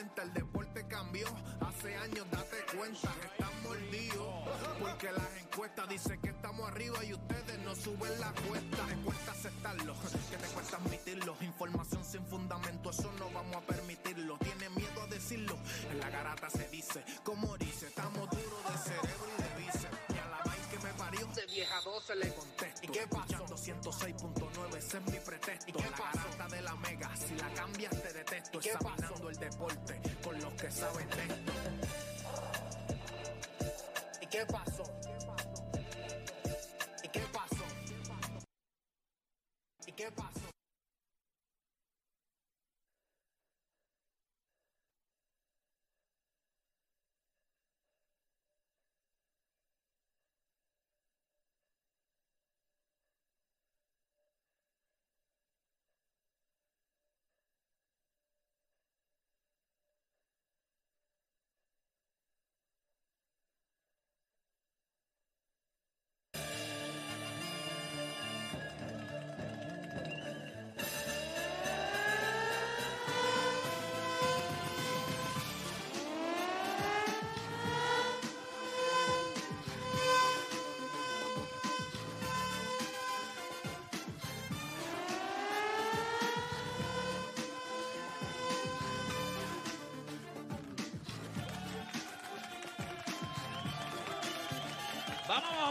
el deporte cambió. Hace años, date cuenta, están mordidos. Porque las encuestas dicen que estamos arriba y ustedes no suben la cuesta. Te cuesta aceptarlo, que te cuesta admitirlo. Información sin fundamento, eso no vamos a permitirlo. Tiene miedo a decirlo, en la garata se dice. Como dice, estamos duros de cerebro y de bíceps. Y a la vaina que me parió, de vieja 12 le contesto. ¿Y qué pasó? 106.9, ese es mi pretexto. ¿Y qué la garata de la mega, si la cambias te detesto. ¿Y qué Examinando el deporte con los que saben de esto. ¿Y qué pasó?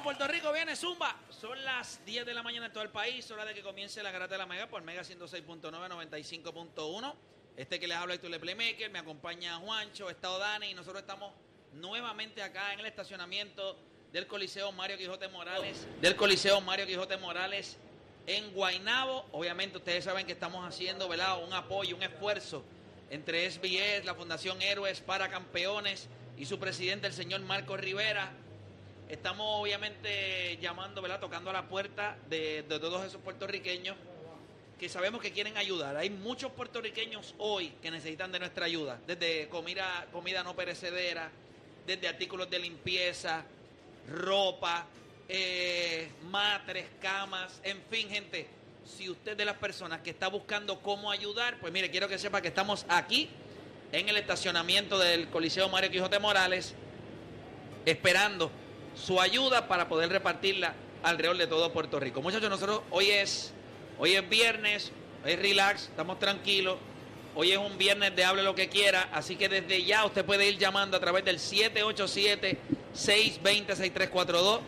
Puerto Rico, viene Zumba. Son las 10 de la mañana en todo el país, hora de que comience la garata de la Mega por Mega 106.9, 95.1. Este que les habla Héctor Le Playmaker, me acompaña Juancho, está Dani y nosotros estamos nuevamente acá en el estacionamiento del Coliseo Mario Quijote Morales, del Coliseo Mario Quijote Morales en Guainabo. Obviamente ustedes saben que estamos haciendo, ¿verdad? Un apoyo, un esfuerzo entre SBS, la Fundación Héroes para Campeones y su presidente, el señor Marco Rivera. Estamos obviamente llamando, ¿verdad? Tocando a la puerta de, todos esos puertorriqueños que sabemos que quieren ayudar. Hay muchos puertorriqueños hoy que necesitan de nuestra ayuda, desde comida, comida no perecedera, desde artículos de limpieza, ropa, eh, matres, camas, en fin, gente. Si usted de las personas que está buscando cómo ayudar, pues mire, quiero que sepa que estamos aquí en el estacionamiento del Coliseo Mario Quijote Morales, esperando su ayuda para poder repartirla alrededor de todo Puerto Rico. Muchachos, nosotros hoy es, hoy es viernes, hoy es relax, estamos tranquilos. Hoy es un viernes de hable lo que quiera, así que desde ya usted puede ir llamando a través del 787-620-6342.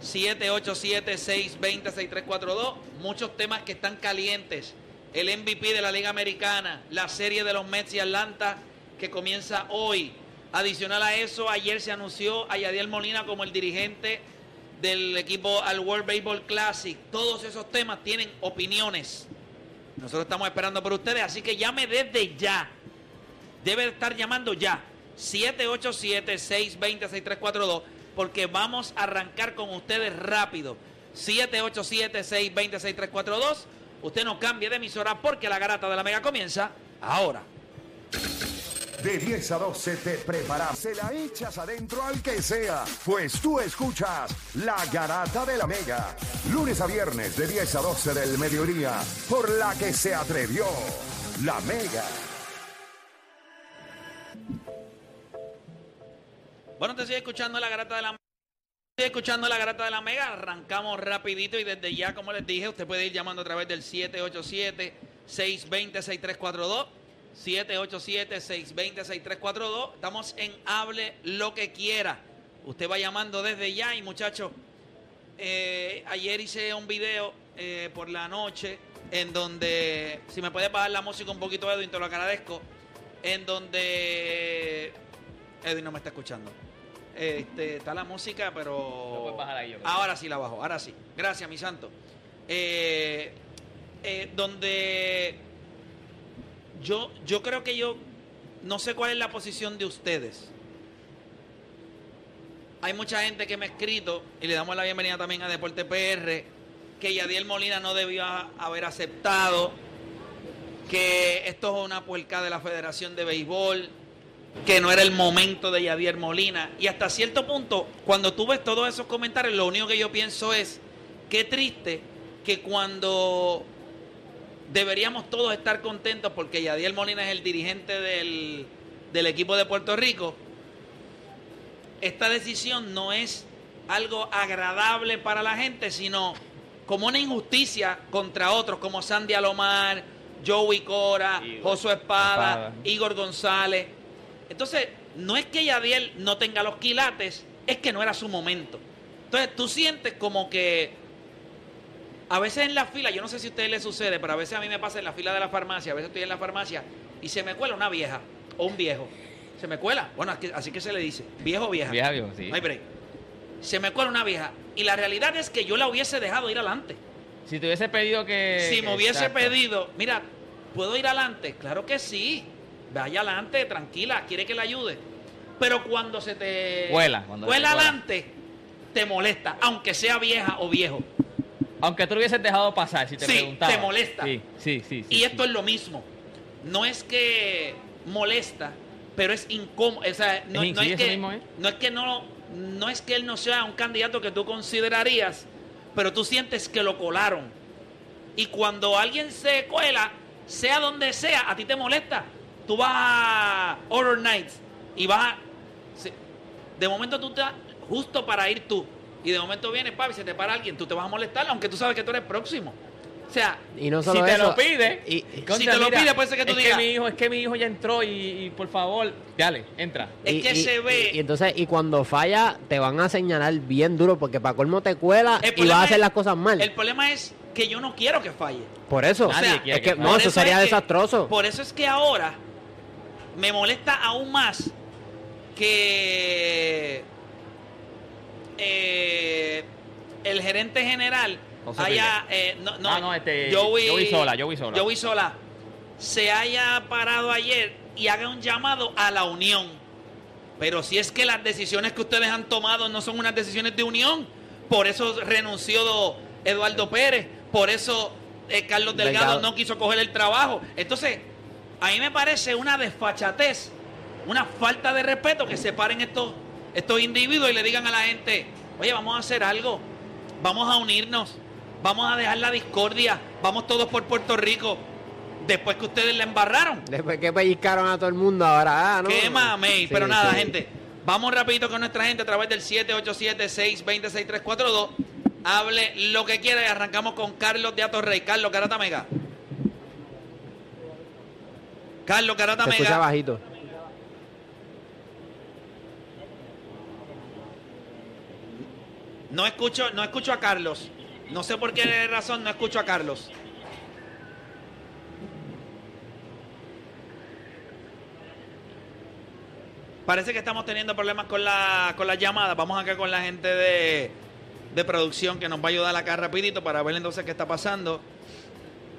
787-620-6342. Muchos temas que están calientes. El MVP de la Liga Americana, la serie de los Mets y Atlanta que comienza hoy. Adicional a eso, ayer se anunció a Yadiel Molina como el dirigente del equipo al World Baseball Classic. Todos esos temas tienen opiniones. Nosotros estamos esperando por ustedes, así que llame desde ya. Debe estar llamando ya. 787-620-6342, porque vamos a arrancar con ustedes rápido. 787-620-6342. Usted no cambie de emisora porque la garata de la mega comienza ahora. De 10 a 12 te preparas, se la echas adentro al que sea, pues tú escuchas La Garata de la Mega, lunes a viernes de 10 a 12 del mediodía, por la que se atrevió La Mega. Bueno, te sigue escuchando la garata de la Sigue escuchando la garata de la mega, arrancamos rapidito y desde ya, como les dije, usted puede ir llamando a través del 787-620-6342. 787-620-6342. Estamos en Hable lo que quiera. Usted va llamando desde ya y muchachos, eh, ayer hice un video eh, por la noche en donde, si me puede bajar la música un poquito, Edwin, te lo agradezco, en donde... Edwin no me está escuchando. Este, está la música, pero... Bajar ahí, yo. Ahora sí la bajo, ahora sí. Gracias, mi santo. Eh, donde yo, yo creo que yo no sé cuál es la posición de ustedes. Hay mucha gente que me ha escrito, y le damos la bienvenida también a Deporte PR, que Yadiel Molina no debió haber aceptado, que esto es una puerca de la Federación de Béisbol, que no era el momento de Yadier Molina. Y hasta cierto punto, cuando tú ves todos esos comentarios, lo único que yo pienso es, qué triste que cuando deberíamos todos estar contentos porque Yadiel Molina es el dirigente del, del equipo de Puerto Rico, esta decisión no es algo agradable para la gente, sino como una injusticia contra otros, como Sandy Alomar, Joey Cora. Josué Espada, Espada. Igor González. Entonces, no es que Yadiel no tenga los quilates, es que no era su momento. Entonces, tú sientes como que a veces en la fila, yo no sé si a ustedes les sucede, pero a veces a mí me pasa en la fila de la farmacia, a veces estoy en la farmacia y se me cuela una vieja o un viejo. Se me cuela, bueno, así- así que se le dice, viejo o vieja. Vieja, viejo, sí. No hay break. Se me cuela una vieja. Y la realidad es que yo la hubiese dejado ir adelante. Si te hubiese pedido que. si me hubiese Exacto. pedido, mira, ¿puedo ir adelante? Claro que sí. Vaya adelante, tranquila, quiere que la ayude. Pero cuando se te Cuela, cuando cuela. adelante, te molesta, aunque sea vieja o viejo. Aunque tú lo hubieses dejado pasar, si te Sí, preguntaba. te molesta. Sí, sí, sí. sí, Y esto sí. es lo mismo. No es que molesta, pero es incómodo. O sea, no, Es- no que, mismo no es que no, no es que él no sea un candidato que tú considerarías, pero tú sientes que lo colaron. Y cuando alguien se cuela, sea donde sea, a ti te molesta. Tú vas a Horror Nights y vas a... De momento tú estás justo para ir tú. Y de momento viene, papi, y se te para alguien, tú te vas a molestar, aunque tú sabes que tú eres próximo. O sea, Y no Si solo te eso, lo pide. y- contra, Si te lo pide, puede ser que tú es digas- Que mi hijo, es que mi hijo ya entró y, y por favor, dale, entra. Es que se ve- Y, entonces, y cuando falla, te van a señalar bien duro porque para colmo te cuela El y vas a hacer es- las cosas mal. El problema es que yo no quiero que falle. Por eso. Nadie O sea, quiere es que, que no, eso es sería desastroso. Por eso es que ahora me molesta aún más que eh, el gerente general José haya eh, no, no, Ah, no, este, Joey, Joey Sola, Joey Sola. Joey Sola, se haya parado ayer y haga un llamado a la unión. Pero si es que las decisiones que ustedes han tomado no son unas decisiones de unión, por eso renunció Eduardo Pérez, por eso eh, Carlos Delgado, Delgado. no quiso coger el trabajo. Entonces, a mí me parece una desfachatez, una falta de respeto que separen estos, estos individuos y le digan a la gente, oye, vamos a hacer algo, vamos a unirnos, vamos a dejar la discordia, vamos todos por Puerto Rico, después que ustedes la embarraron. Después que pellizcaron a todo el mundo, ahora, ah, ¿no? Qué mamey. Sí, Pero nada, sí. gente. Vamos rapidito con nuestra gente a través del 787-620-6342. Hable lo que quiera y arrancamos con Carlos de Atorrey. Carlos Garata Mega. Carlos Garata Se escucha bajito. No escucho, no escucho a Carlos. No sé por qué razón no escucho a Carlos. Parece que estamos teniendo problemas con la, con las llamadas. Vamos acá con la gente de, de producción que nos va a ayudar acá rapidito para ver entonces qué está pasando.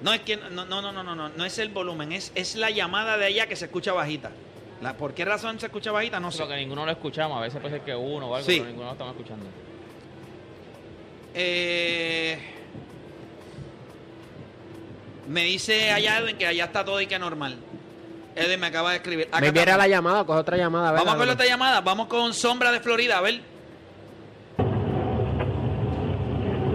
No es que no, no, no, no, no, no, no es el volumen, es, es la llamada de allá que se escucha bajita. La, ¿Por qué razón se escucha bajita? No sé. Porque ninguno lo escuchamos, a veces puede ser que uno o algo, Sí. pero ninguno lo estamos escuchando. Eh, me dice allá Edwin que allá está todo y que normal. Edwin me acaba de escribir. Acá Me viera la llamada, coge otra llamada. a ver, Vamos a con la ver. otra llamada. Vamos con Sombra de Florida. A ver.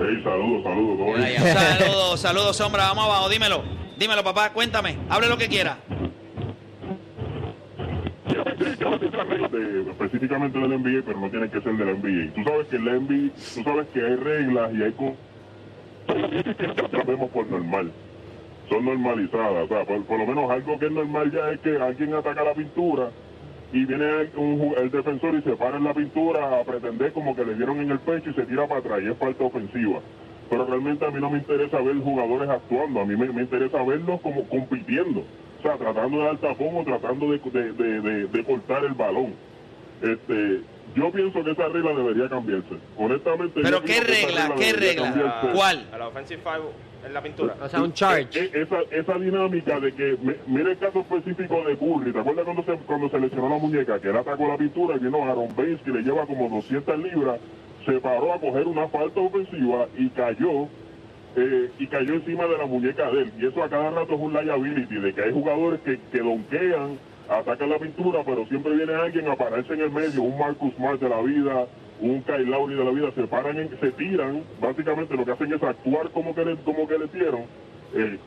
Hey, saludos, saludos. Saludos, saludos, Sombra. Vamos abajo. Dímelo. Dímelo, papá. Cuéntame. Hable lo que quiera. Específicamente del NBA, pero no tiene que ser del NBA. Tú sabes que el NBA, tú sabes que hay reglas y hay cosas que vemos por normal. Son normalizadas. Por, lo menos algo que es normal ya es que alguien ataca la pintura y viene el defensor y se para en la pintura a pretender como que le dieron en el pecho y se tira para atrás y es falta ofensiva. Pero realmente a mí no me interesa ver jugadores actuando, a mí me interesa verlos como compitiendo. O sea, tratando de dar tapón o tratando de, de, de- de- de cortar el balón. Este, yo pienso que esa regla debería cambiarse. Honestamente. Pero yo ¿qué pienso que esa regla? ¿Qué debería regla? cambiarse. ¿Cuál? A la offensive foul en la pintura. O sea, un charge. Eh, eh, Esa, esa dinámica de que, mira el caso específico de Curry, ¿te acuerdas cuando se, cuando se lesionó la muñeca? Que él atacó la pintura y vino Aaron Baines, que le lleva como 200 libras, se paró a coger una falta ofensiva y cayó, eh, y cayó encima de la muñeca de él. Y eso a cada rato es un liability, de que hay jugadores que, que donkean, atacan la pintura, pero siempre viene alguien a pararse en el medio, un Marcus Smart de la vida, un Kyle Lowry de la vida, se paran, en- se tiran, básicamente lo que hacen es actuar como que le, como que le dieron, eh,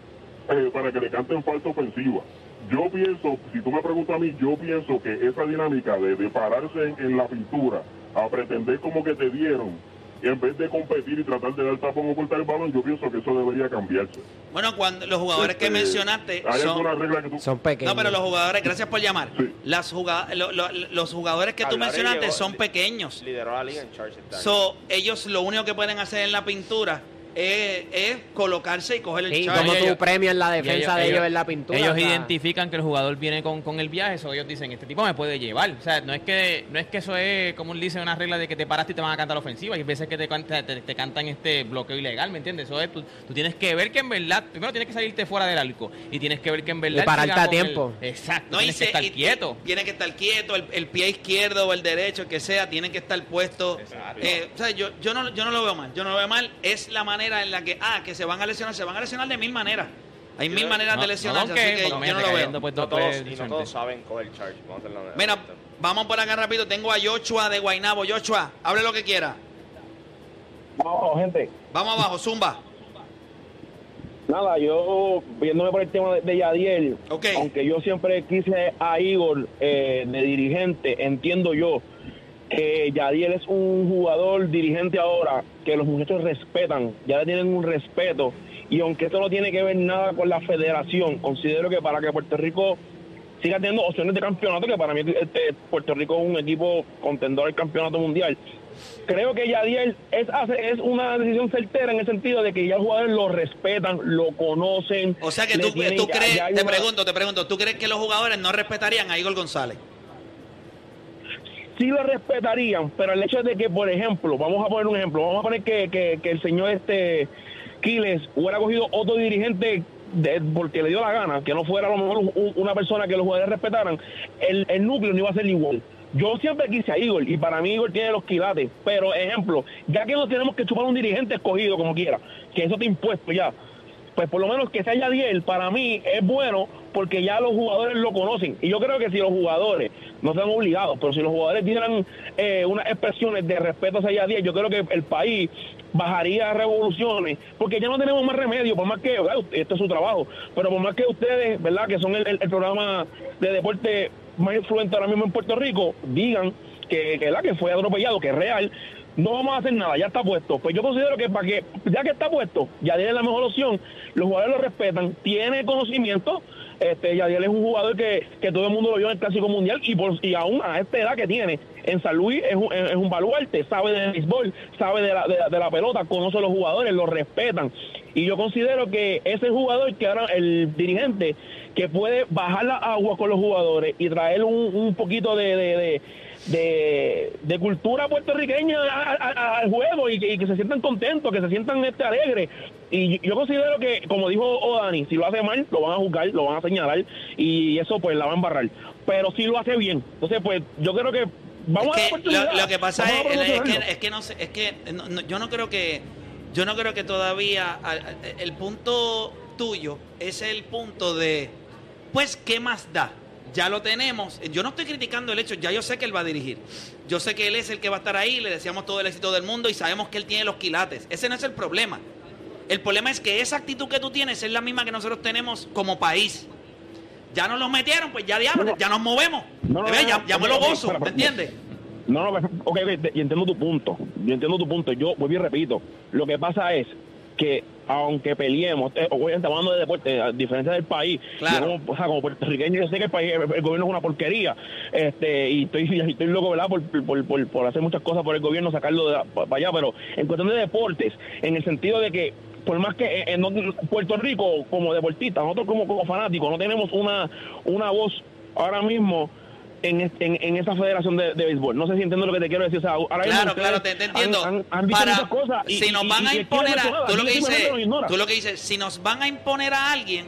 eh, para que le canten falta ofensiva. yo pienso, si tú me preguntas a mí, yo pienso que esa dinámica de, de pararse en, en la pintura a pretender como que te dieron, y en vez de competir y tratar de dar tapón o cortar el balón, yo pienso que eso debería cambiarse. Bueno, cuando los jugadores que Este, mencionaste ¿Hay son... alguna regla que tú... Son pequeños. No, pero los jugadores, gracias por llamar. Sí. Las juga- lo- lo- los jugadores que tú Alvarez mencionaste llegó- son pequeños. Lideró la liga en charge este. So, ellos lo único que pueden hacer en la pintura es, es colocarse y coger el Sí, charge. como tú ellos- premias la Y defensa de ellos, en la pintura. Ellos sea, identifican que el jugador viene con, con el viaje, eso ellos dicen, este tipo me puede llevar. O sea, no es que no es que eso es, como dice una regla de que te paraste y te van a cantar la ofensiva. Hay veces que te, te, te cantan este bloqueo ilegal, ¿me entiendes? Eso es, tú, tú tienes que ver que en verdad, primero tienes que salirte fuera del arco y tienes que ver que en verdad... él pararte a con el- tiempo. exacto, No, y tienes que se- estar y- quieto. y Tiene que estar quieto, el, el pie izquierdo o el derecho, el que sea, tiene que estar puesto. Eh, o sea, yo, yo, no, yo no lo veo mal. Yo no lo veo mal. Es la manera en la que, ah, que se van a lesionar. Se van a lesionar de mil maneras. Hay mil no- maneras No, de no, lesionarse, aunque, así que yo no lo veo. cayendo, pues, no todos, y no todos saben coger charge. Vamos a hacer la Mira, vamos por acá rápido. Tengo a Yoshua de Guainabo. Yoshua, hable lo que quiera. No, gente. Vamos abajo, Zumba. Nada, yo viéndome por el tema de, de Yadiel, aunque yo siempre quise a Igor eh, de dirigente, entiendo yo que Yadiel es un jugador dirigente ahora que los muchachos respetan, ya le tienen un respeto y aunque esto no tiene que ver nada con la federación, considero que para que Puerto Rico siga teniendo opciones de campeonato, que para mí este, Puerto Rico es un equipo contendor al campeonato mundial, creo que Yadiel es, es una decisión certera en el sentido de que ya los jugadores lo respetan, lo conocen. O sea que tú, crees, te una- pregunto, te pregunto, ¿tú crees que los jugadores no respetarían a Igor González? Sí lo respetarían, pero el hecho de que, por ejemplo, vamos a poner un ejemplo, vamos a poner que, que, que el señor este Quiles hubiera cogido otro dirigente de- porque le dio la gana, que no fuera a lo mejor un- una persona que los jugadores respetaran, el, el núcleo no iba a ser igual. Yo siempre quise a Igor y para mí Igor tiene los quilates, pero ejemplo, ya que no tenemos que chupar un dirigente escogido como quiera, que eso te impuesto ya, pues por lo menos que sea Yadiel, para mí es bueno porque ya los jugadores lo conocen. Y yo creo que si los jugadores no están obligados, pero si los jugadores dieran eh, unas expresiones de respeto hacia Yadiel, yo creo que el país bajaría revoluciones, porque ya no tenemos más remedio, por más que, este es su trabajo, pero por más que ustedes, ¿verdad? Que son el, programa de deporte más influente ahora mismo en Puerto Rico, digan que, que, que fue atropellado, que es real, no vamos a hacer nada, ya está puesto. Pues yo considero que para que, ya que está puesto, Yadiel es la mejor opción, los jugadores lo respetan, tiene conocimiento, este, Yadiel es un jugador que, que todo el mundo lo vio en el Clásico Mundial y, por, y aún a esta edad que tiene en San Luis es un, es un baluarte, sabe de béisbol, sabe de la, de, la- pelota, conoce a los jugadores, los respetan. Y yo considero que ese jugador que ahora el dirigente que puede bajar la agua con los jugadores y traer un, un poquito de, de- de, de cultura puertorriqueña al juego y que, y que se sientan contentos, que se sientan este alegres. Y yo considero que, como dijo Odani, si lo hace mal, lo van a juzgar, lo van a señalar y eso pues la va a embarrar. Pero si lo hace bien, entonces pues yo creo que vamos Es a la lo, lo que pasa es, es que, es que no sé, es que no- no- yo no creo que yo no creo que todavía el punto tuyo es el punto de pues qué más da. Ya lo tenemos. Yo no estoy criticando el hecho, ya yo sé que él va a dirigir. Yo sé que él es el que va a estar ahí, le deseamos todo el éxito del mundo y sabemos que él tiene los quilates. Ese no es el problema. El problema es que esa actitud que tú tienes es la misma que nosotros tenemos como país. Ya nos los metieron, pues ya diablo, No, ya nos movemos. No, ya, me ok, lo ok, gozo, ¿me entiendes? No, no, yo entiendo tu punto. Yo entiendo tu punto. Yo vuelvo y repito. Lo que pasa es que aunque peleemos, eh, obviamente hablando de deporte, a diferencia del país, Claro. yo como, o sea, como puertorriqueño, yo sé que el, país, el, el gobierno es una porquería, este, y estoy, estoy loco, ¿verdad?, por, por, por, por hacer muchas cosas por el gobierno, sacarlo de para allá, pero en cuestión de deportes, en el sentido de que, por más que eh, en, en Puerto Rico, como deportista, nosotros como, como fanáticos, no tenemos una, una voz ahora mismo en, en, en esa federación de, de béisbol. No sé si entiendo lo que te quiero decir. O sea, ahora Claro, claro, te, te han- entiendo. Han, han Para- muchas cosas. y- si nos van y- a imponer a, tú lo que dices, tú lo que dices, si nos van a imponer a alguien,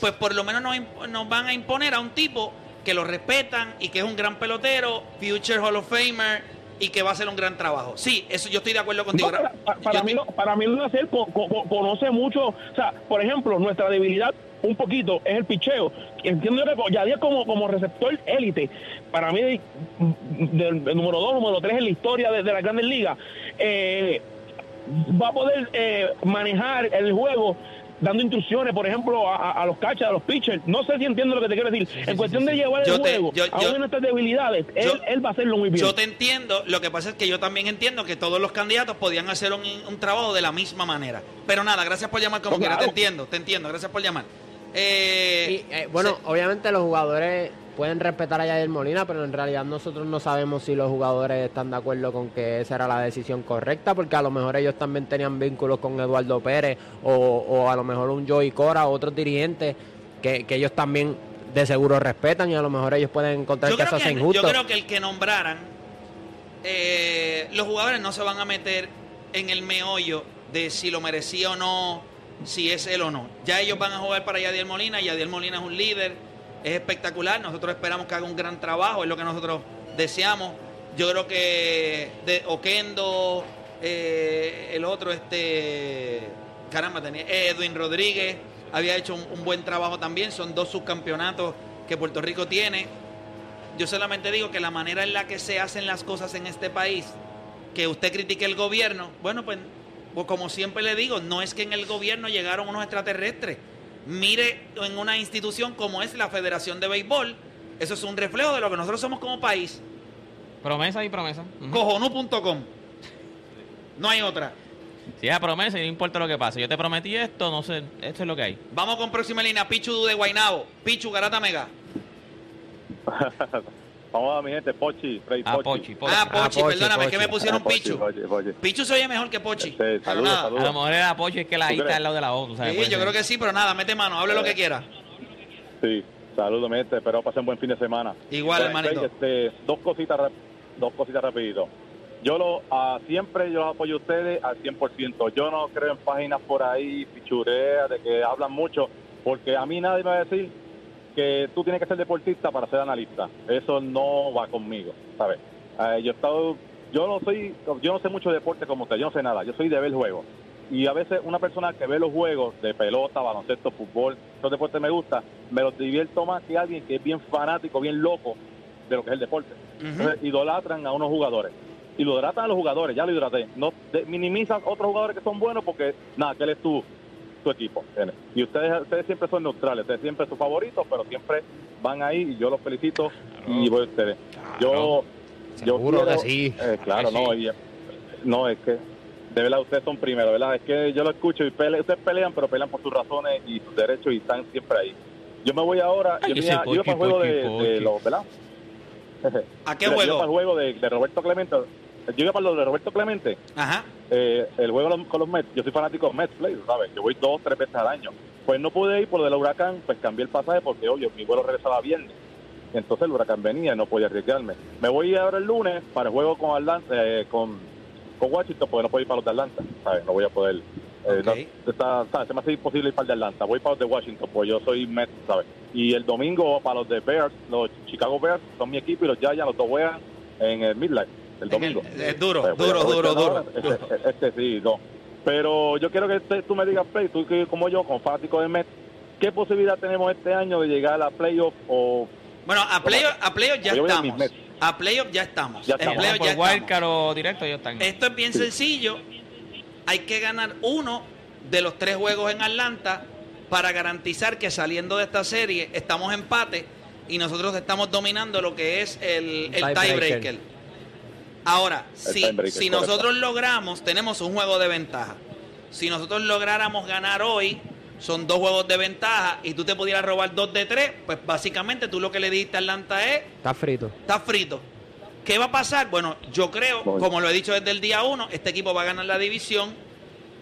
pues por lo menos nos, nos van a imponer a un tipo que lo respetan y que es un gran pelotero, future Hall of Famer y que va a hacer un gran trabajo. Sí, eso yo estoy de acuerdo contigo. No, para, para- Yo para mí, estoy- para mí no hacer co- co- co- conoce mucho, o sea, por ejemplo, nuestra debilidad un poquito es el picheo. Entiendo que Yadier como, como receptor élite, para mí del, del número dos, número tres en la historia de, de las grandes ligas, eh, va a poder eh, manejar el juego dando instrucciones, por ejemplo, a, a los catchers, a los pitchers. No sé si entiendo lo que te quiero decir. en cuestión de llevar el te- juego yo- a una de nuestras debilidades, él, yo- él va a hacerlo muy bien. Yo te entiendo, lo que pasa es que yo también entiendo que todos los candidatos podían hacer un, un trabajo de la misma manera. Pero nada, gracias por llamar como Pues quiera, te entiendo, te entiendo, gracias por llamar. Eh, Y, eh, bueno, se- obviamente los jugadores pueden respetar a Yadier Molina, pero en realidad nosotros no sabemos si los jugadores están de acuerdo con que esa era la decisión correcta, porque a lo mejor ellos también tenían vínculos con Eduardo Pérez o, o a lo mejor un Joey Cora o otros dirigentes que, que ellos también de seguro respetan y a lo mejor ellos pueden encontrar yo, que eso es injusto. yo creo que el que nombraran, eh, los jugadores no se van a meter en el meollo de si lo merecía o no, si es él o no. Ya ellos van a jugar para Yadiel Molina, Yadiel Molina es un líder, es espectacular, nosotros esperamos que haga un gran trabajo, es lo que nosotros deseamos. Yo creo que de Oquendo, eh, el otro, este, caramba, tenía Edwin Rodríguez, había hecho un, un buen trabajo también, son dos subcampeonatos que Puerto Rico tiene. Yo solamente digo que la manera en la que se hacen las cosas en este país, que usted critique el gobierno, bueno, pues, pues como siempre le digo, no es que en el gobierno llegaron unos extraterrestres. Mire en una institución como es la Federación de Béisbol, eso es un reflejo de lo que nosotros somos como país. Promesa y promesa. Ujú. Cojonú.com. No hay otra. Si es a promesa y no importa lo que pase. Yo te prometí esto, no sé, esto es lo que hay. Vamos con próxima línea, Pichu de Guainabo. Pichu, Garata Mega. Vamos a mi gente, Pochi, Freddy Ah, Pochi. Pochi, Pochi. Ah, Pochi, Ah, Pochi, perdóname, Pochi. que me pusieron Ah, Pochi, Pichu. Pochi, Pochi. Pichu se oye mejor que Pochi. Sí, pero saludos, nada. saludos. A lo mejor era Pochi, es que la ¿Tú I está al lado de la O. tú sabes, Sí, yo ser. creo que sí, pero nada, mete mano, hable lo que quiera. Sí, saludos, mi gente. Espero pasen buen fin de semana. Igual, Bueno, hermanito. Este, dos cositas, dos cositas rapidito. Yo lo, ah, siempre yo apoyo a ustedes al 100%. Yo no creo en páginas por ahí, pichureas, de que hablan mucho, porque a mí nadie me va a decir que tú tienes que ser deportista para ser analista. Eso no va conmigo, ¿sabes? Eh, yo he estado, yo no soy, yo no sé mucho de deporte como usted, yo no sé nada, yo soy de ver juegos. Y a veces una persona que ve los juegos de pelota, baloncesto, fútbol, esos deportes me gusta, me los divierto más que alguien que es bien fanático, bien loco de lo que es el deporte. Entonces, idolatran a unos jugadores. Idolatran a los jugadores, ya lo hidraté. No de- minimizan otros jugadores que son buenos porque, nada, que él es tu, tu equipo. Y ustedes, ustedes siempre son neutrales, ustedes siempre son favoritos, pero siempre van ahí y yo los felicito y voy a ustedes. Yo, yo quiero- que sí. eh, claro, Que no, sí. y- no, es que de verdad ustedes son primero, ¿verdad? Es que yo lo escucho y pele- ustedes pelean, pero pelean por sus razones y sus derechos y están siempre ahí. Yo me voy ahora, Ay, yo, yo soy yo para el juego de, los, ¿verdad? ¿A qué Mira, Yo iba para el juego? juego de, de Roberto Clemente. Yo iba para lo de Roberto Clemente. Ajá. eh, el juego con los- Mets. Yo soy fanático de Mets Play, ¿sabes? Yo voy dos, tres veces al año. Pues no pude ir por lo del huracán, pues cambié el pasaje porque, oye, mi vuelo regresaba viernes. Entonces el huracán venía y no podía arriesgarme. Me voy ahora el lunes para el juego con Atlanta, eh, con, con Washington, porque no puedo ir para los de Atlanta, ¿sabes? No voy a poder. eh, no- está- ¿sabes? Se me hace imposible ir para el de Atlanta. Voy para los de Washington, pues yo soy Mets, ¿sabes? Y el domingo para los de Bears, los Chicago Bears son mi equipo y los Giants, los dos juegan en el Midnight, el domingo. Es duro, Pues voy a duro, duro, aprovechar duro. ahora. Este, este sí, no. Pero yo quiero que este- tú me digas, Play, tú que como yo, como fanático de Mets, ¿qué posibilidad tenemos este año de llegar a la playoff o Bueno, a playoff, a playoff ya estamos. A playoff ya estamos. Ya En playoff ya estamos. wildcard o directo, ellos están. Esto es bien sencillo. Hay que ganar uno de los tres juegos en Atlanta para garantizar que saliendo de esta serie estamos empate y nosotros estamos dominando lo que es el, el Tiebreaker. tiebreaker. Ahora, si, si nosotros logramos, tenemos un juego de ventaja. Si nosotros lográramos ganar hoy, son dos juegos de ventaja y tú te pudieras robar dos de tres, pues básicamente tú lo que le dijiste a Atlanta es Está frito. está frito. ¿Qué va a pasar? Bueno, yo creo, Voy. como lo he dicho desde el día uno, este equipo va a ganar la división.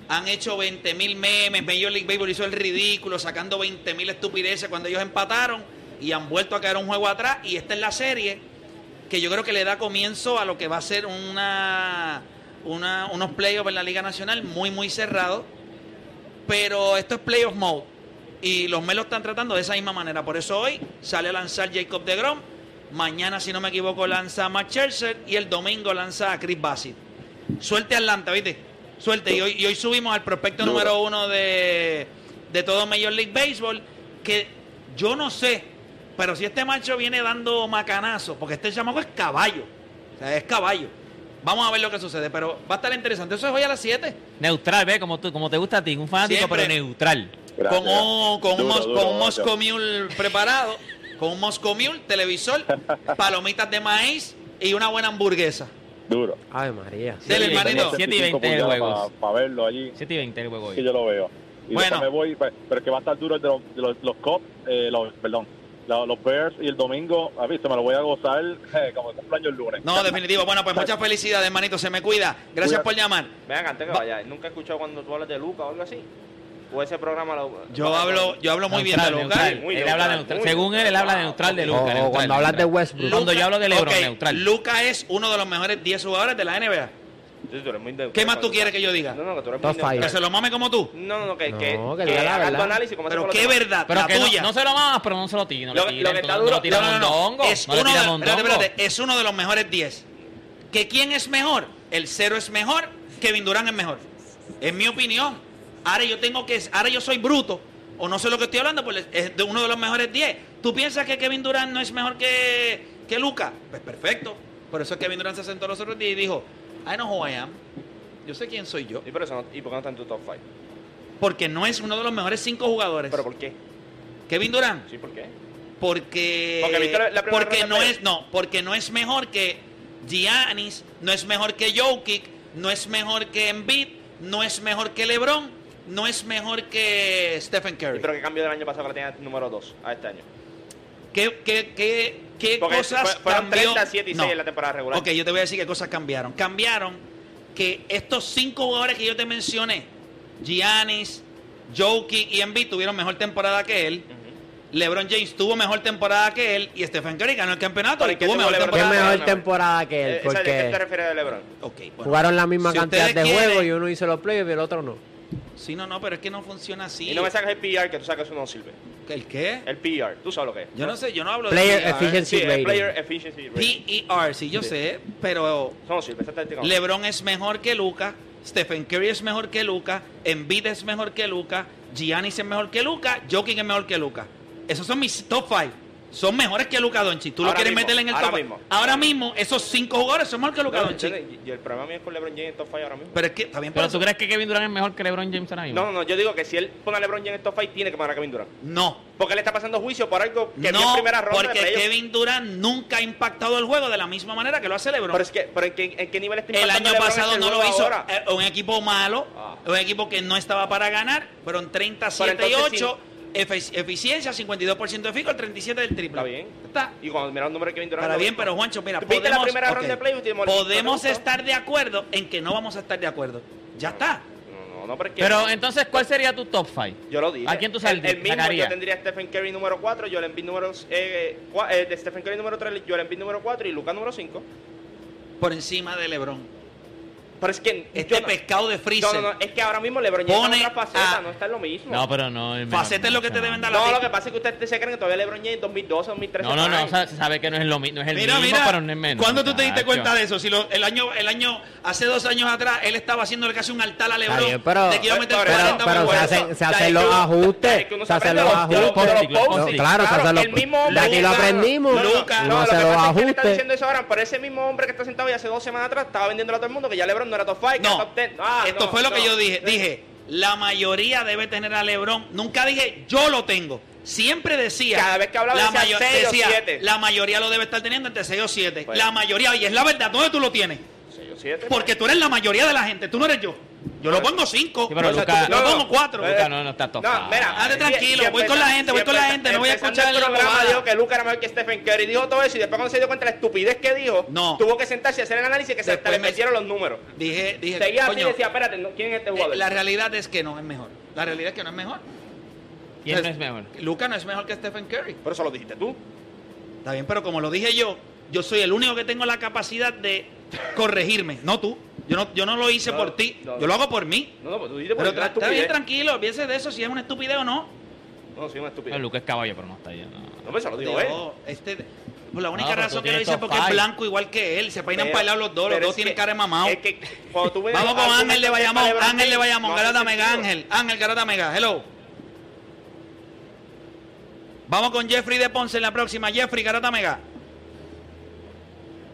Han hecho 20 mil memes, Major League Baseball hizo el ridículo, sacando 20 mil estupideces cuando ellos empataron y han vuelto a caer un juego atrás. Y esta es la serie que yo creo que le da comienzo a lo que va a ser una, una- unos playoffs en la Liga Nacional muy, muy cerrados. Pero esto es playoff mode. Y los Mets lo están tratando de esa misma manera. Por eso hoy sale a lanzar Jacob de Grom. Mañana, si no me equivoco, lanza a Matt Scherzer. Y el domingo lanza a Chris Bassett. Suerte Atlanta, ¿viste? Suerte. Y hoy, y hoy subimos al prospecto número uno de, de todo Major League Baseball. Que yo no sé, pero si este macho viene dando macanazo, porque este chamaco es caballo. O sea, es caballo. Vamos a ver lo que sucede, pero va a estar interesante. Eso es hoy a las 7. Neutral, ve, como, tú, como te gusta a ti, un fanático, Siempre. pero neutral. Gracias. con un, con un, Duro, mos- duro, con un macho. Moscow Mule preparado, con un Moscow Mule, televisor, palomitas de maíz y una buena hamburguesa. Duro. Ay, María. Dele, Sí, hermanito. 7 y 20 el juego. Para verlo allí. 7 y 20 el juego que hoy. yo lo veo. Y Bueno. me voy, pe- pero el que va a estar duro es de los, de los, los Cubs, eh, los, perdón, los, Bears y el domingo, a visto, me lo voy a gozar eh, como el cumpleaños el lunes. No, definitivo. Bueno, pues muchas felicidades, hermanito. Se me cuida. Gracias Cuídate. por llamar. Vean, antes que Va- vaya, ¿nunca he escuchado cuando tú hablas de Luca o algo así? O ese programa lo... Yo hablo, yo hablo muy bien de Luca. neutral. Muy Él neutral, habla neutral. muy Según él, él habla neutral. neutral de Luca. o neutral, cuando hablas de. Westbrook. Cuando yo hablo de LeBron, neutral. Luca es uno de los mejores 10 jugadores de la NBA. Sí, tú eres muy neutral ¿Qué más tú quieres que yo diga? No, no, que tú eres Top muy. Que se lo mame como tú. No, no, no, que, No, que, que que diga la hagas tu verdad. análisis como Pero qué verdad, Pero la que tuya. no se lo mamas, pero no se lo tire. No Lo- que está duro- No, no, no. Es No le uno, tire de, mondongo. espérate, espérate, es uno de los mejores 10. ¿Que quién es mejor? El cero es mejor, Kevin Durant es mejor. Es mi opinión. Ahora yo tengo que, ahora yo soy bruto, o no sé lo que estoy hablando, pues es de uno de los mejores 10. ¿Tú piensas que Kevin Durant no es mejor que, que Luca? Pues perfecto. Por eso es que Kevin Durant se sentó los otros días y dijo, I know who I am. Yo sé quién soy yo. ¿Y por, eso no, ¿Y por qué no está en tu top 5? Porque no es uno de los mejores cinco jugadores. ¿Pero por qué? Kevin Durant. ¿Sí, por qué? Porque, Porque viste la- la primera porque no es no porque no es mejor que Giannis no es mejor que Jokic no es mejor que Embiid no es mejor que LeBron no es mejor que Stephen ¿Y Curry pero qué cambió del año pasado que la tenía número 2 a este año? ¿Qué, qué, qué, qué Porque cosas fue- fueron cambió 30, 7 y 6 No. en la temporada regular. Ok, yo te voy a decir qué cosas cambiaron. Cambiaron que estos cinco jugadores que yo te mencioné, Giannis, Jokic y Embiid tuvieron mejor temporada que él. LeBron James tuvo mejor temporada que él y Stephen Curry ganó el campeonato Pero y ¿y qué tuvo mejor temporada. mejor mejor. temporada que Eh, él? esa- ¿De qué te Porque refieres de LeBron? Bueno. jugaron la misma Si cantidad de quieren- juegos y uno hizo los playoffs y el otro no. Sí, no, no, pero es que no funciona así. Y no me sacas el PR, que tú sabes que eso no sirve. ¿El qué? El PR, tú sabes lo que es. Yo no sé, yo no hablo Player de efficiency Sí, el rating. Player Efficiency Rating. PER, sí, yo sé, pero Eso no sirve, esa estadística no. LeBron es mejor que Luca, Stephen Curry es mejor que Luca, Embiid es mejor que Luca, Giannis es mejor que Luca, Jokic es mejor que Luca. Esos son mis top 5. Son mejores que Luca Doncic. Tú lo quieres mismo, meter en el ahora top mismo. Ahora mismo, esos cinco jugadores son mejor que Luca No, Doncic. y, el problema mío es con LeBron James en top 5 ahora mismo. Pero es que, está bien, Pero tú crees que Kevin Durant es mejor que LeBron James ahora mismo? No, no, no, yo digo que si él pone a LeBron James en top 5, tiene que poner a Kevin Durant. No. Porque él está pasando juicio por algo que vio en No, primera ronda porque. Kevin Durant nunca ha impactado el juego de la misma manera que lo hace LeBron. Pero es que, pero ¿en, qué, en qué nivel está El año LeBron pasado este no lo hizo. ahora? eh, un equipo malo, Ah. un equipo que no estaba para ganar. Fueron 37 Pero y entonces 8. efe- eficiencia, 52% de fico, el 37 del triple. Está bien. Está. Y cuando mira el número. Para lo bien, pero Juancho, mira, ¿Viste la podemos, primera ronda de y podemos estar de acuerdo en que no vamos a estar de acuerdo. Ya está. No, no, no, pero es que... Pero entonces, ¿cuál sería tu top 5? Yo lo dije. ¿A quién tú el, el mismo yo tendría Stephen Curry número 4, Joel Embiid número... Eh, cua- eh, de Stephen Curry número 3, Joel Embiid número 4 y Lucas número 5. Por encima de LeBron. Pero es que... Este no- pescado de freezer. No, no, no, es que ahora mismo LeBron James Pone está en otra faceta, a- no está en lo mismo. No, pero no. Faceta es lo que te no. deben dar No, a ti. lo que pasa es que ustedes se creen que todavía LeBron James 2012, 2013... No, no, no, se sabe que no es, lo, no es el Mira, mismo, mira, pero no es menos. ¿cuándo tú te diste cuenta de eso? Si lo- el año, el año, hace dos años atrás, él estaba haciéndole casi un altar a LeBron. bien, pero, de que iba a meter pero- 40 pero por se hacen, se hacen los ajustes. Se hacen los ajustes. No, claro, se hacen los- el mismo de aquí lo aprendimos. No, no, no, no se que los pasa es que él está ajustes. diciendo eso ahora, pero ese mismo hombre que está sentado y hace dos semanas atrás estaba vendiendo a todo el mundo que ya LeBron no era top 5, que era No, top 10. Ah, esto no, fue lo que no. yo dije. Dije, la mayoría debe tener a LeBron. Nunca dije, yo lo tengo. Siempre decía. Cada vez que hablaba la decía mayo- seis o decía, siete. La mayoría lo debe estar teniendo entre 6 o 7. Pues. La mayoría, y es la verdad, ¿dónde tú lo tienes? Seis o siete, Porque tú eres la mayoría de la gente, tú no eres yo. Yo lo pongo 5. Sí, pero yo lo no, pongo no. 4. Eh, Luka no, no está top No, mira, Hazte si- tranquilo, voy con la gente, voy con la gente, no voy a escuchar el programa dijo que Luca era mejor que Stephen Curry, dijo todo eso y después cuando se dio cuenta de la estupidez que dijo, No. tuvo que sentarse y hacer el análisis que se le me- metieron los números. Dije, dije, Seguía así y decía, espérate, ¿quién es este eh, jugador? la realidad es que no es mejor. La realidad es que no es mejor. ¿Quién no es mejor? Luca no es mejor que Stephen Curry. Por eso lo dijiste tú. Está bien, pero como lo dije yo, yo soy el único que tengo la capacidad de corregirme, no tú. Yo no, yo no lo hice No, por ti, no, yo lo hago por mí. No, no, pues tú Pero porque era tra- está bien tranquilo, olvídese de eso, si es una estupidez o no. No, sí, una estupidez. No, Luka es caballo, pero no está ahí. No. No, pues eso lo digo él. Este, pues la única No, pero razón que lo dice es porque es five. blanco igual que él. Se peinan Pero- para el lado los dos, los pero dos es tienen que- cara de mamado. Es que cuando tú ves Vamos con Ángel de Bayamón, Ángel de Bayamón, Garata Mega. Ángel, Ángel Garata Mega, hello. Vamos con Jeffrey de Ponce en la próxima, Jeffrey Garata Mega.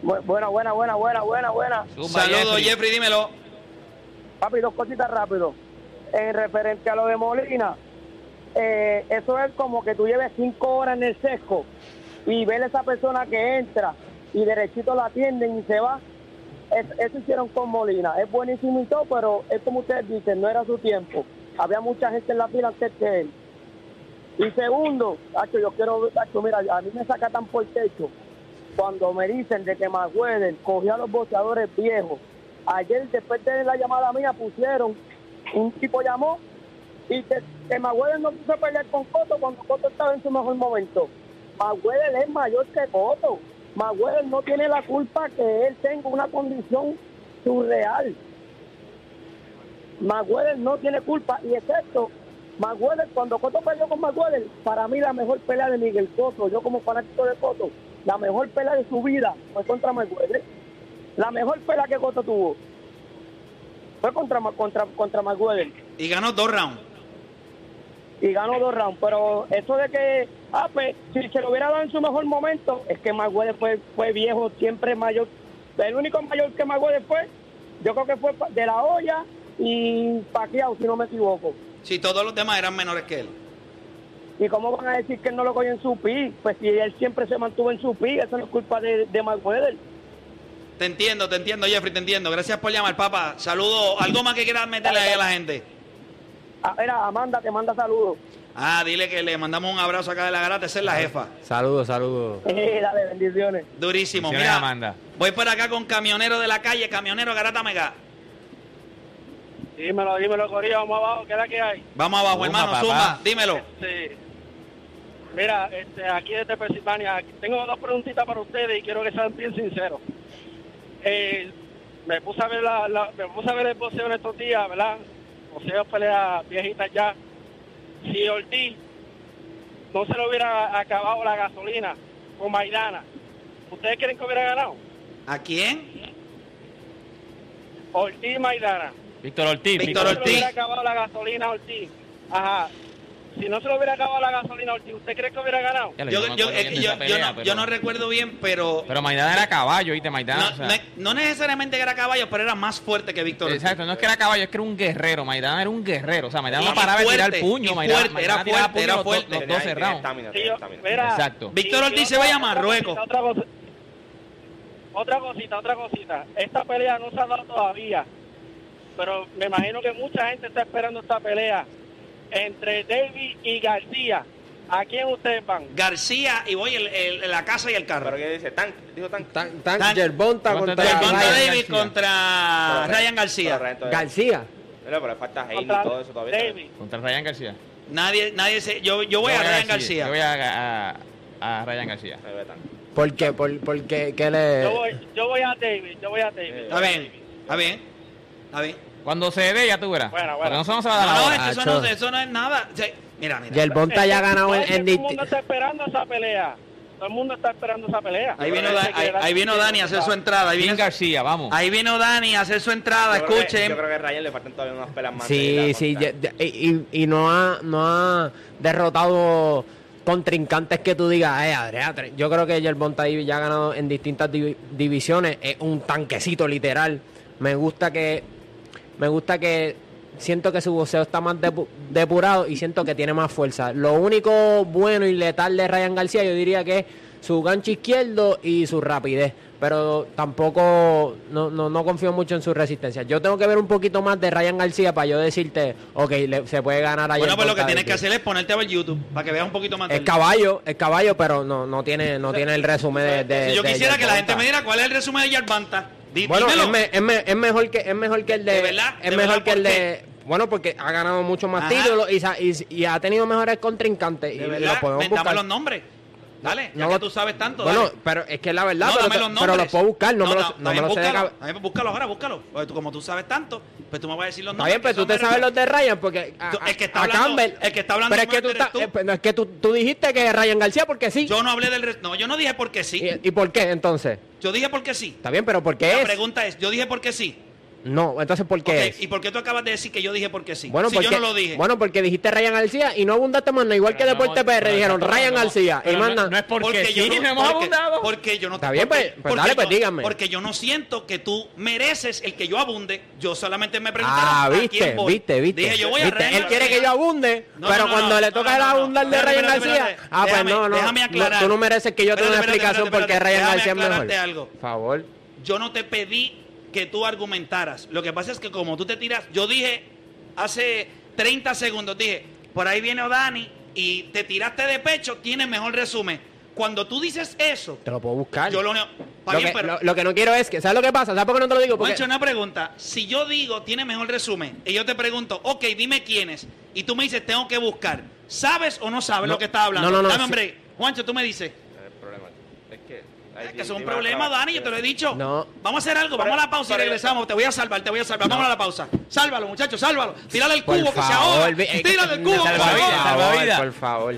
Bu- Buena, buena, buena, buena, buena, buena. Saludos Jeffrey. dímelo. Papi, dos cositas rápido. En referente a lo de Molina, eh, eso es como que tú lleves cinco horas en el sesco y ver a esa persona que entra y derechito la atienden y se va. Es- eso hicieron con Molina. Es buenísimo y todo, pero es como ustedes dicen, no era su tiempo. Había mucha gente en la fila antes que él. Y segundo, Tacho, yo quiero ver, Tacho, mira, a mí me saca tan por techo cuando me dicen de que Mayweather cogió a los boxeadores viejos. Ayer, después de la llamada mía, pusieron, un tipo llamó y que, que Mayweather no quiso pelear con Cotto cuando Cotto estaba en su mejor momento. Mayweather es mayor que Cotto. Mayweather no tiene la culpa que él tenga una condición surreal. Mayweather no tiene culpa y excepto Mayweather, cuando Cotto peleó con Mayweather, para mí la mejor pelea de Miguel Cotto, yo como fanático de Cotto, la mejor pelea de su vida fue contra Mayweather. La mejor pelea que Cotto tuvo fue contra, contra, contra Mayweather Y ganó dos rounds. y ganó dos rounds. Pero eso de que, ah, pues, si se lo hubiera dado en su mejor momento, es que Mayweather fue, fue viejo, siempre mayor. El único mayor que Mayweather fue, yo creo que fue de la olla y Pacquiao, si no me equivoco. Sí, todos los demás eran menores que él. ¿Y cómo van a decir que él no lo cogió en su pi? Pues si él siempre se mantuvo en su pi, eso no es culpa de, de Mayweather. Te entiendo, te entiendo, Jeffrey, te entiendo. Gracias por llamar, papá. Saludo. ¿Algo más que quieras meterle ahí a la gente? Ah, era, Amanda te manda saludos. Ah, dile que le mandamos un abrazo acá de la garata. Esa es la jefa. Saludos, saludos. Eh, dale, bendiciones. Durísimo. Bendiciones, Mira, Amanda. voy por acá con camionero de la calle, camionero Garata Mega. Dímelo, dímelo, Corillo, vamos abajo, ¿qué es la que hay? Vamos abajo, Zumba, hermano, papá. zumba, dímelo. Sí. Mira, este, aquí desde Pensilvania, tengo dos preguntitas para ustedes y quiero que sean bien sinceros. Eh, me puse a ver la, la- me puse a ver el boxeo en estos días, ¿verdad? Boxeo peleas viejitas ya. Si Ortiz no se le hubiera acabado la gasolina con Maidana, ¿ustedes creen que hubiera ganado? ¿A quién? Ortiz y Maidana. Víctor Ortiz. Víctor Si no se le Ortiz. hubiera acabado la gasolina a Ortiz. Ajá. Si no se le hubiera acabado la gasolina ¿usted cree que hubiera ganado? Ya lo- Yo, no yo- yo- yo pelea, no, pero- yo no recuerdo bien, pero... Pero Maidana era caballo, ¿viste? Maidana. no, o sea, no- necesariamente que era caballo, pero era más fuerte que Víctor. Ortiz. Exacto, no es que era caballo, es que era un guerrero. Maidana era un guerrero. O sea, Maidana no paraba de tirar fuerte, puño. Maidana, fuerte, Maidana era fuerte, puño era los, fuerte. los 12 rounds. Sí, yo- mira, Exacto. Víctor Ortiz se vaya a Marruecos. Otra, cosa- otra cosita, otra cosita. Esta pelea no se ha dado todavía, pero me imagino que mucha gente está esperando esta pelea entre David y García. ¿A quién ustedes van? García y voy el, el- la casa y el carro. ¿Pero qué dice? ¿Tank? ¿Dijo Tank? Tan, tan, Tan- Yerbonta Contra contra Ryan David García. contra Ryan García. Ryan todavía- García. Pero, pero falta Haney y todo eso todavía. David. Contra Ryan García. Nadie, nadie se. Yo, yo voy a Ryan García. Yo voy a, a, a Ryan García. Tank. ¿Por qué? ¿Por, por qué? ¿Qué le...? Yo voy, yo voy a David, yo voy a David. Está bien, está bien, está bien. Cuando se dé, ya tú verás. Bueno, bueno. Porque no se no se va a dar No, no, es que eso no, eso no es nada. O sea, mira, mira. Yerbonta ya ha ganado en, Es que en todo el mundo está esperando esa pelea. Todo el mundo está esperando esa pelea. Ahí vino, Da- ahí, ahí vino Dani a hacer su entrada. Ahí vino, García, vamos. ahí vino Dani a hacer su entrada. Yo creo que- Escuchen. Yo creo que a Ryan le faltan todavía unas pelas más. Sí, sí, ya- y, y no ha, no ha derrotado contrincantes que tú digas, eh, Adrián, yo creo que Yerbonta ahí ya ha ganado en distintas divi- divisiones, es un tanquecito literal. Me gusta que, me gusta que siento que su boxeo está más depu- depurado y siento que tiene más fuerza. Lo único bueno y letal de Ryan García yo diría que es su gancho izquierdo y su rapidez. Pero tampoco, no, no, no confío mucho en su resistencia. Yo tengo que ver un poquito más de Ryan García para yo decirte, ok, le- se puede ganar a Bueno, pues lo que tienes que hacer es ponerte a ver YouTube para que veas un poquito más de Es caballo, es caballo, pero no, no tiene, no tiene el resumen de, de- Si yo de quisiera que la gente me diera cuál es el resumen de Yerbanta. Dí- Bueno, es, me- es me- es mejor que es mejor que el de, ¿De verdad? es ¿De mejor verdad? que el ¿Por de bueno porque ha ganado muchos más Ajá. títulos y, y, y ha tenido mejores contrincantes y, De y verdad, los podemos buscar. los nombres. Dale, ya No que lo- tú sabes tanto. bueno, dale. pero es que es la verdad, No, pero, los pero puedo buscar, no, me los, no me los sé de búscalo. ahora, búscalo. Porque tú, como tú sabes tanto, pues tú me vas a decir los Está nombres. bien, pero tú te sabes los de Ryan porque a, el que está a hablando- Campbell, el que está hablando pero es que tú, estás- tú. eh, no, es que tú, tú dijiste que Ryan García porque sí. Yo no hablé del... No, yo no dije porque sí. ¿Y, y por qué entonces? Yo dije porque sí. Está bien, pero ¿por qué La es? pregunta es, yo dije porque sí. No, entonces ¿por qué es? ¿Y por qué tú acabas de decir que yo dije porque sí? Bueno, si porque, yo no lo dije. bueno, porque dijiste Ryan García y no abundaste más nada, igual que Deporte PR, dijeron Ryan García y más nada. porque yo no, porque, porque yo no Está bien, porque- pues- pues porque dale, pues yo- díganme. Porque yo no siento que tú mereces el que yo abunde. Yo solamente me preguntaron Ah, a viste, viste, viste. Dije, yo voy a. Ryan Él quiere que yo abunde, No, pero no, no, cuando no, le no, toca no, el no, no. abundar de Ryan espérate. ah, pues no, no, déjame no, aclarar. tú no mereces que yo te dé una explicación porque Ryan García es mejor. aclararte algo. Por favor. Yo no te pedí que tú argumentaras. Lo que pasa es que como tú te tiras, yo dije hace 30 segundos, dije, por ahí viene Odani y te tiraste de pecho, tienes mejor resumen. Cuando tú dices eso, Te lo puedo buscar. yo lo Lo bien, que, pero- lo- lo que no quiero es que, ¿sabes lo que pasa? ¿Sabes por qué no te lo digo? Porque una pregunta. Si yo digo, tiene mejor resumen, y yo te pregunto, ok, dime quiénes, y tú me dices, tengo que buscar, ¿sabes o no sabes No, lo que estás hablando? no, no, no, Dame, hombre. Juancho, tú me dices. Es que... Es un problema, Dani, yo te lo he dicho. No. Vamos a hacer algo, vamos a la pausa y regresamos. Te voy a salvar, te voy a salvar. Vamos a la pausa. Sálvalo, muchachos, sálvalo. Tírale el por cubo que se favor, ahoga. Tírale el cubo que se por ahoga. favor, por favor.